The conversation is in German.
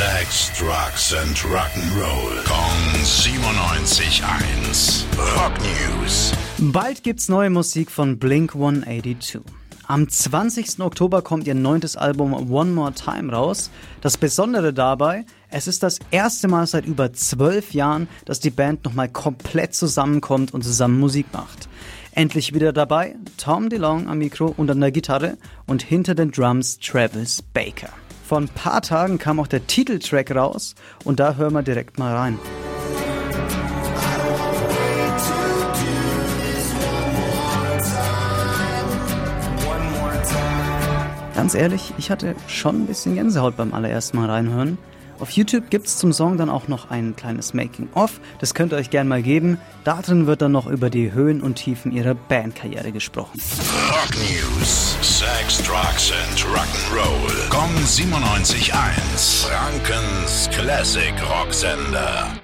Sex, Drugs and Rock'n'Roll. Kong 97.1. Rock News. Bald gibt's neue Musik von Blink 182. Am 20. Oktober kommt ihr neuntes Album One More Time raus. Das Besondere dabei, es ist das erste Mal seit über zwölf Jahren, dass die Band nochmal komplett zusammenkommt und zusammen Musik macht. Endlich wieder dabei, Tom DeLong am Mikro und an der Gitarre und hinter den Drums Travis Baker. Vor ein paar Tagen kam auch der Titeltrack raus und da hören wir direkt mal rein. Ganz ehrlich, ich hatte schon ein bisschen Gänsehaut beim allerersten Mal reinhören. Auf YouTube gibt's zum Song dann auch noch ein kleines Making-of, das könnt ihr euch gerne mal geben. Darin wird dann noch über die Höhen und Tiefen ihrer Bandkarriere gesprochen. Rock News. Sex, Drugs and Rock'n'Roll. Kong 97.1. Frankens Classic Rocksender.